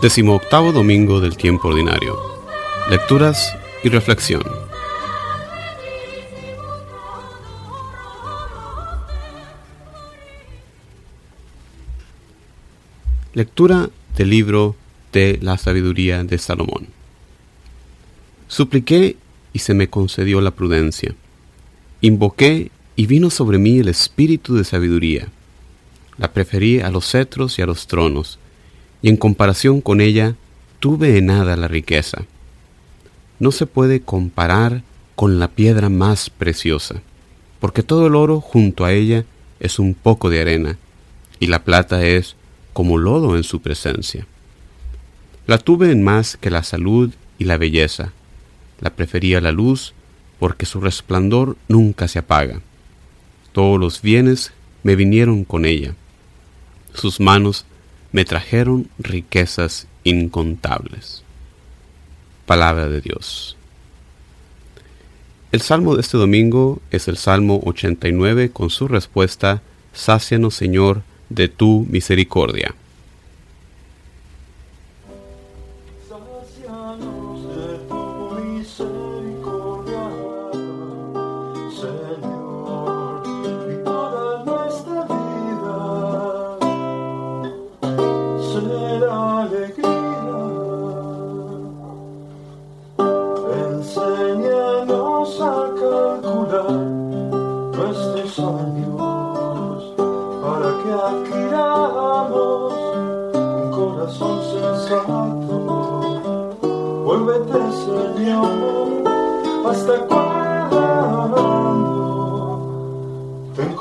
Decimoctavo domingo del tiempo ordinario. Lecturas y reflexión. Lectura del libro de la sabiduría de Salomón. Supliqué y se me concedió la prudencia. Invoqué y vino sobre mí el espíritu de sabiduría. La preferí a los cetros y a los tronos, y en comparación con ella tuve en nada la riqueza. No se puede comparar con la piedra más preciosa, porque todo el oro junto a ella es un poco de arena, y la plata es como lodo en su presencia. La tuve en más que la salud y la belleza. La prefería la luz porque su resplandor nunca se apaga. Todos los bienes me vinieron con ella. Sus manos me trajeron riquezas incontables. Palabra de Dios. El salmo de este domingo es el Salmo 89 con su respuesta, Sácianos Señor de tu misericordia.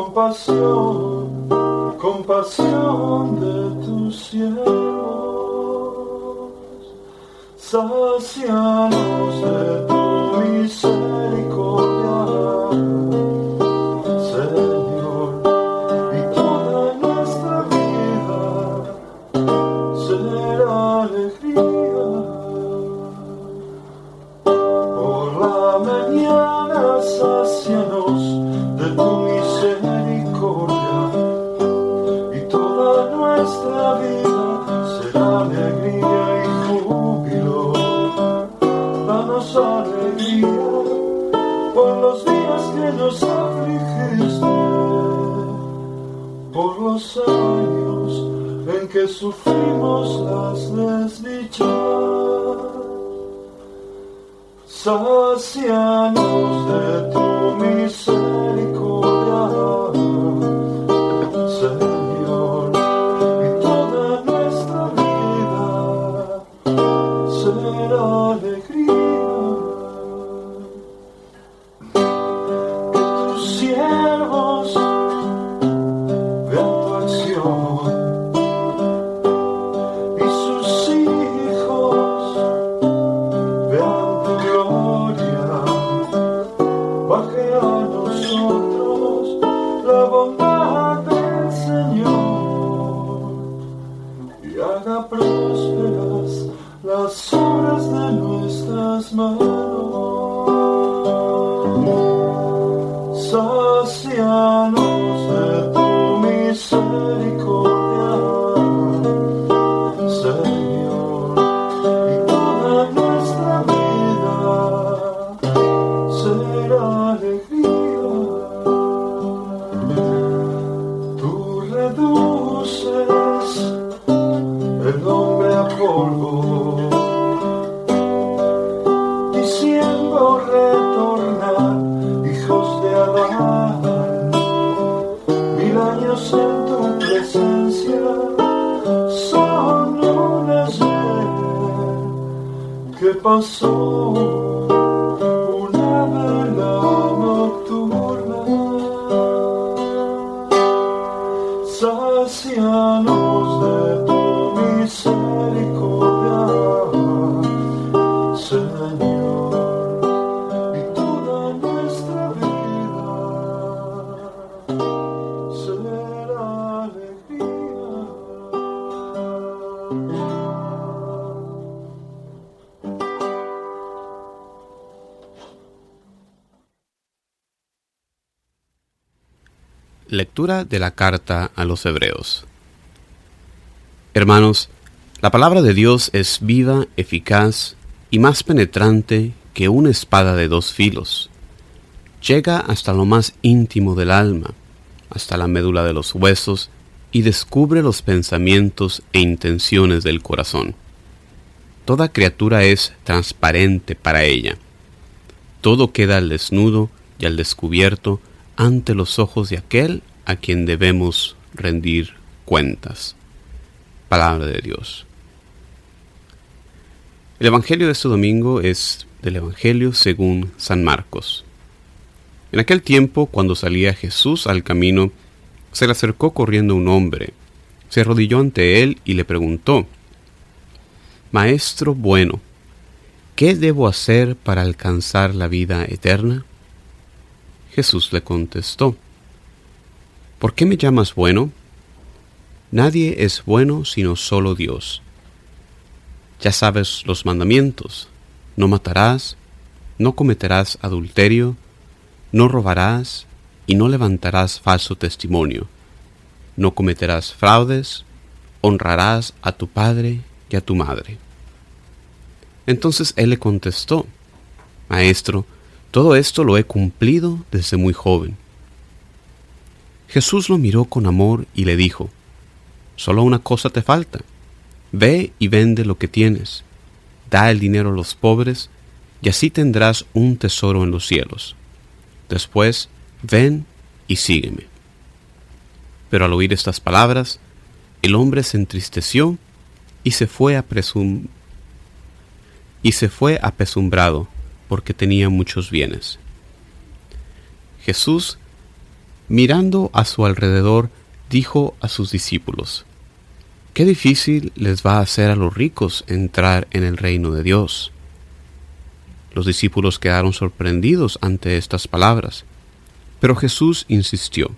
Compasión, compasión de tus siervos, sacianos de tu misericordia. Sufrimos las desdichas. Sacianos de tu misericordia. sacia. pasó una bella nocturna, sacianos de tu miseria. Lectura de la carta a los Hebreos. Hermanos, La palabra de Dios es viva, eficaz y más penetrante que una espada de dos filos. Llega hasta lo más íntimo del alma, hasta la médula de los huesos, y descubre los pensamientos e intenciones del corazón. Toda criatura es transparente para ella. Todo queda al desnudo y al descubierto ante los ojos de aquel a quien debemos rendir cuentas. Palabra de Dios. El Evangelio de este domingo es del Evangelio según San Marcos. En aquel tiempo, cuando salía Jesús al camino, se le acercó corriendo un hombre, se arrodilló ante él y le preguntó, Maestro bueno, ¿qué debo hacer para alcanzar la vida eterna? Jesús le contestó, ¿por qué me llamas bueno? Nadie es bueno sino solo Dios. Ya sabes los mandamientos, no matarás, no cometerás adulterio, no robarás y no levantarás falso testimonio, no cometerás fraudes, honrarás a tu padre y a tu madre. Entonces él le contestó, Maestro, todo esto lo he cumplido desde muy joven. Jesús lo miró con amor y le dijo, Solo una cosa te falta. Ve y vende lo que tienes, da el dinero a los pobres, y así tendrás un tesoro en los cielos. Después, ven y sígueme. Pero al oír estas palabras, el hombre se entristeció y se fue a y se fue apesumbrado porque tenía muchos bienes. Jesús, mirando a su alrededor, dijo a sus discípulos, Qué difícil les va a hacer a los ricos entrar en el reino de Dios. Los discípulos quedaron sorprendidos ante estas palabras, pero Jesús insistió,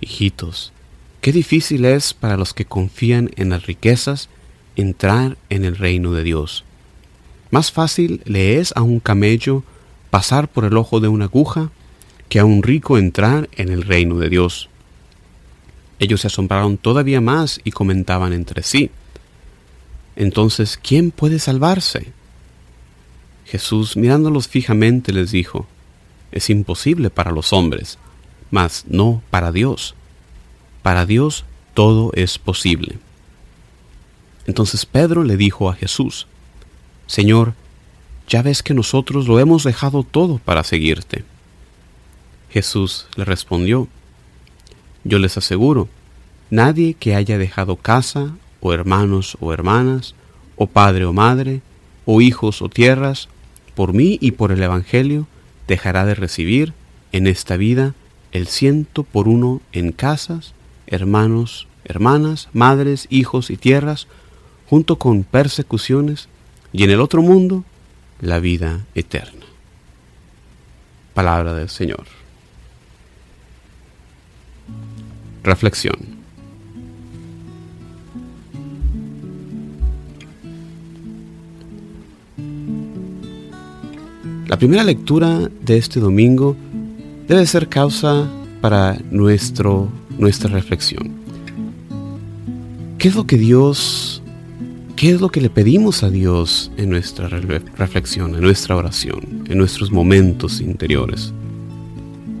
Hijitos, qué difícil es para los que confían en las riquezas entrar en el reino de Dios. Más fácil le es a un camello pasar por el ojo de una aguja que a un rico entrar en el reino de Dios. Ellos se asombraron todavía más y comentaban entre sí. Entonces, ¿quién puede salvarse? Jesús, mirándolos fijamente, les dijo, Es imposible para los hombres, mas no para Dios. Para Dios todo es posible. Entonces Pedro le dijo a Jesús, Señor, ya ves que nosotros lo hemos dejado todo para seguirte. Jesús le respondió, yo les aseguro, nadie que haya dejado casa, o hermanos o hermanas, o padre o madre, o hijos o tierras, por mí y por el Evangelio, dejará de recibir en esta vida el ciento por uno en casas, hermanos, hermanas, madres, hijos y tierras, junto con persecuciones, y en el otro mundo la vida eterna. Palabra del Señor. Reflexión. La primera lectura de este domingo debe ser causa para nuestro, nuestra reflexión. ¿Qué es lo que Dios, qué es lo que le pedimos a Dios en nuestra reflexión, en nuestra oración, en nuestros momentos interiores?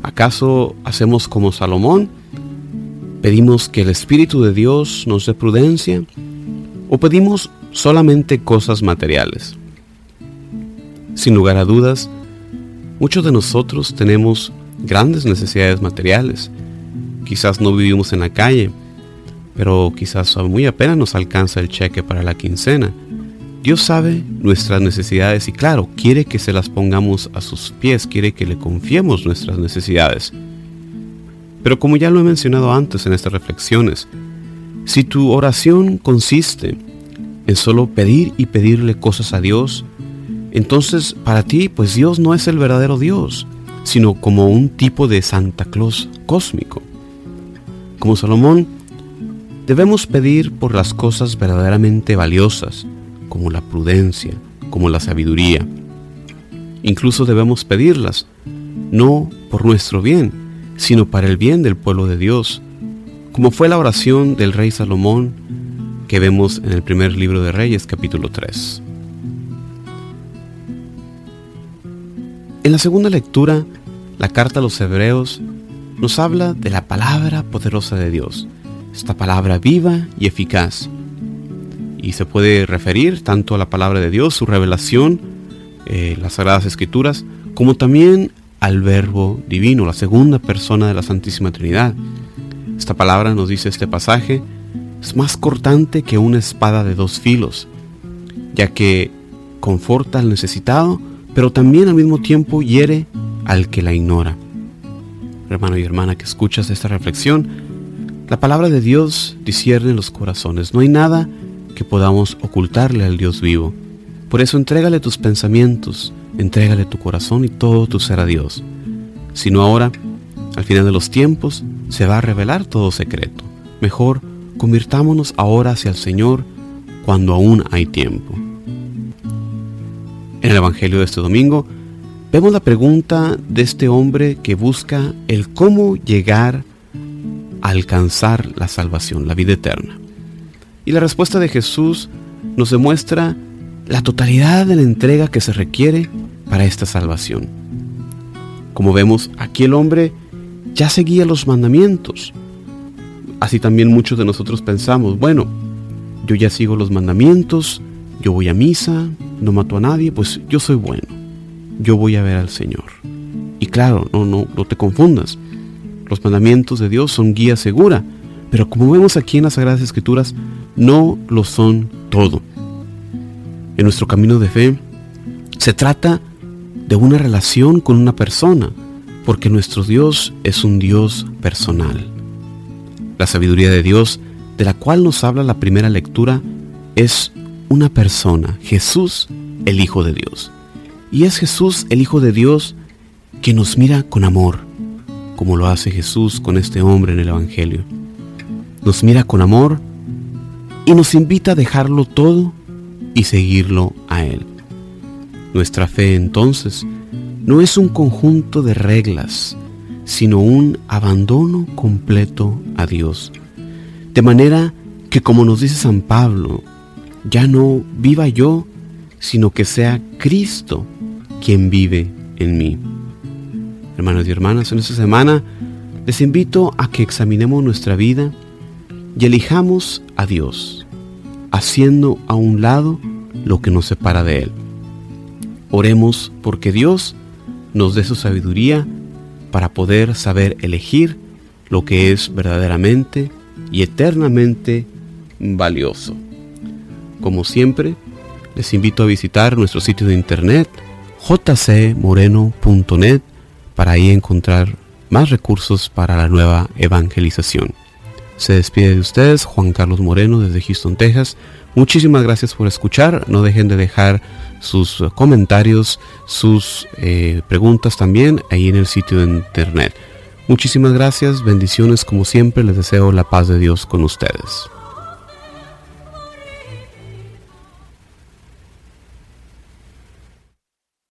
¿Acaso hacemos como Salomón? ¿Pedimos que el Espíritu de Dios nos dé prudencia o pedimos solamente cosas materiales? Sin lugar a dudas, muchos de nosotros tenemos grandes necesidades materiales. Quizás no vivimos en la calle, pero quizás muy apenas nos alcanza el cheque para la quincena. Dios sabe nuestras necesidades y claro, quiere que se las pongamos a sus pies, quiere que le confiemos nuestras necesidades. Pero como ya lo he mencionado antes en estas reflexiones, si tu oración consiste en solo pedir y pedirle cosas a Dios, entonces para ti pues Dios no es el verdadero Dios, sino como un tipo de Santa Claus cósmico. Como Salomón, debemos pedir por las cosas verdaderamente valiosas, como la prudencia, como la sabiduría. Incluso debemos pedirlas, no por nuestro bien, sino para el bien del pueblo de Dios, como fue la oración del rey Salomón, que vemos en el primer libro de Reyes capítulo 3. En la segunda lectura, la carta a los hebreos nos habla de la palabra poderosa de Dios, esta palabra viva y eficaz. Y se puede referir tanto a la palabra de Dios, su revelación, eh, las sagradas escrituras, como también al verbo divino, la segunda persona de la Santísima Trinidad. Esta palabra, nos dice este pasaje, es más cortante que una espada de dos filos, ya que conforta al necesitado, pero también al mismo tiempo hiere al que la ignora. Hermano y hermana que escuchas esta reflexión, la palabra de Dios discierne los corazones. No hay nada que podamos ocultarle al Dios vivo. Por eso entrégale tus pensamientos, entrégale tu corazón y todo tu ser a Dios. Si no ahora, al final de los tiempos, se va a revelar todo secreto. Mejor, convirtámonos ahora hacia el Señor cuando aún hay tiempo. En el Evangelio de este domingo, vemos la pregunta de este hombre que busca el cómo llegar alcanzar la salvación, la vida eterna. Y la respuesta de Jesús nos demuestra la totalidad de la entrega que se requiere para esta salvación. Como vemos, aquí el hombre ya seguía los mandamientos. Así también muchos de nosotros pensamos, bueno, yo ya sigo los mandamientos, yo voy a misa, no mato a nadie, pues yo soy bueno. Yo voy a ver al Señor. Y claro, no, no, no te confundas. Los mandamientos de Dios son guía segura, pero como vemos aquí en las Sagradas Escrituras, no lo son todo. En nuestro camino de fe se trata de una relación con una persona, porque nuestro Dios es un Dios personal. La sabiduría de Dios, de la cual nos habla la primera lectura, es una persona, Jesús, el Hijo de Dios. Y es Jesús, el Hijo de Dios, que nos mira con amor, como lo hace Jesús con este hombre en el Evangelio. Nos mira con amor y nos invita a dejarlo todo y seguirlo a Él. Nuestra fe entonces no es un conjunto de reglas, sino un abandono completo a Dios. De manera que como nos dice San Pablo, ya no viva yo, sino que sea Cristo quien vive en mí. Hermanos y hermanas, en esta semana les invito a que examinemos nuestra vida y elijamos a Dios, haciendo a un lado lo que nos separa de Él. Oremos porque Dios nos dé su sabiduría para poder saber elegir lo que es verdaderamente y eternamente valioso. Como siempre, les invito a visitar nuestro sitio de internet jcmoreno.net para ahí encontrar más recursos para la nueva evangelización. Se despide de ustedes Juan Carlos Moreno desde Houston, Texas. Muchísimas gracias por escuchar. No dejen de dejar sus comentarios, sus eh, preguntas también ahí en el sitio de internet. Muchísimas gracias, bendiciones como siempre, les deseo la paz de Dios con ustedes.